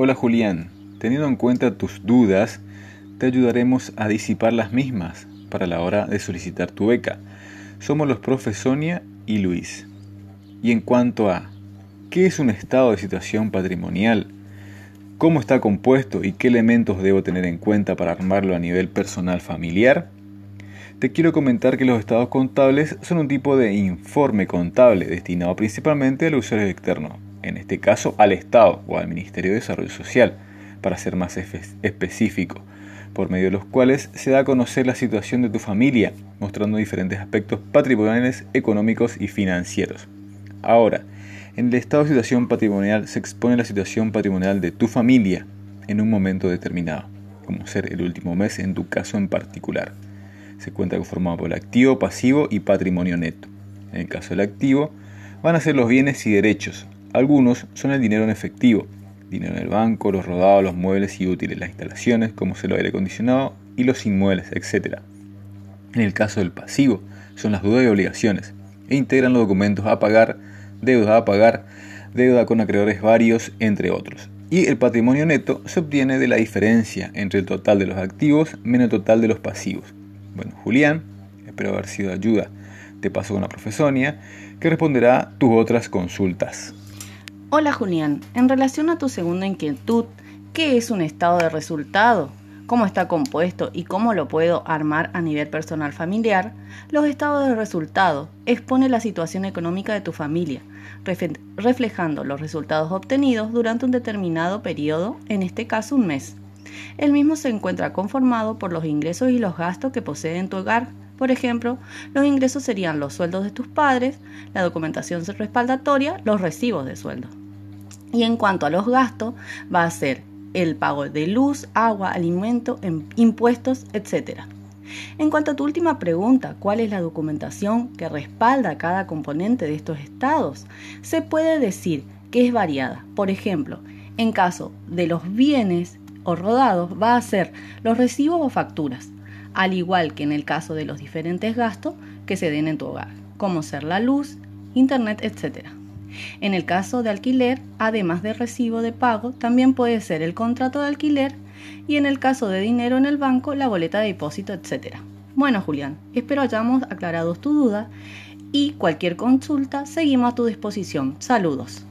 Hola Julián, teniendo en cuenta tus dudas, te ayudaremos a disipar las mismas para la hora de solicitar tu beca. Somos los profes Sonia y Luis. Y en cuanto a ¿qué es un estado de situación patrimonial? ¿Cómo está compuesto y qué elementos debo tener en cuenta para armarlo a nivel personal familiar? Te quiero comentar que los estados contables son un tipo de informe contable destinado principalmente al usuario externo, en este caso al Estado o al Ministerio de Desarrollo Social, para ser más específico, por medio de los cuales se da a conocer la situación de tu familia, mostrando diferentes aspectos patrimoniales, económicos y financieros. Ahora, en el estado de situación patrimonial se expone la situación patrimonial de tu familia en un momento determinado, como ser el último mes en tu caso en particular. Se cuenta conformado por el activo, pasivo y patrimonio neto. En el caso del activo, van a ser los bienes y derechos, algunos son el dinero en efectivo, dinero en el banco, los rodados, los muebles y útiles, las instalaciones, como se lo aire acondicionado, y los inmuebles, etc. En el caso del pasivo, son las deudas y obligaciones, e integran los documentos a pagar, deuda a pagar, deuda con acreedores varios, entre otros. Y el patrimonio neto se obtiene de la diferencia entre el total de los activos menos el total de los pasivos. Bueno, Julián, espero haber sido de ayuda. Te paso con la profesonia, que responderá tus otras consultas. Hola Julián, en relación a tu segunda inquietud, ¿qué es un estado de resultado? ¿Cómo está compuesto y cómo lo puedo armar a nivel personal familiar? Los estados de resultado expone la situación económica de tu familia, reflejando los resultados obtenidos durante un determinado periodo, en este caso un mes. El mismo se encuentra conformado por los ingresos y los gastos que posee en tu hogar, por ejemplo, los ingresos serían los sueldos de tus padres, la documentación respaldatoria, los recibos de sueldo. Y en cuanto a los gastos, va a ser el pago de luz, agua, alimento, em, impuestos, etc. En cuanto a tu última pregunta, ¿cuál es la documentación que respalda cada componente de estos estados? Se puede decir que es variada. Por ejemplo, en caso de los bienes o rodados, va a ser los recibos o facturas al igual que en el caso de los diferentes gastos que se den en tu hogar, como ser la luz, internet, etc. En el caso de alquiler, además de recibo de pago, también puede ser el contrato de alquiler y en el caso de dinero en el banco, la boleta de depósito, etc. Bueno, Julián, espero hayamos aclarado tu duda y cualquier consulta seguimos a tu disposición. Saludos.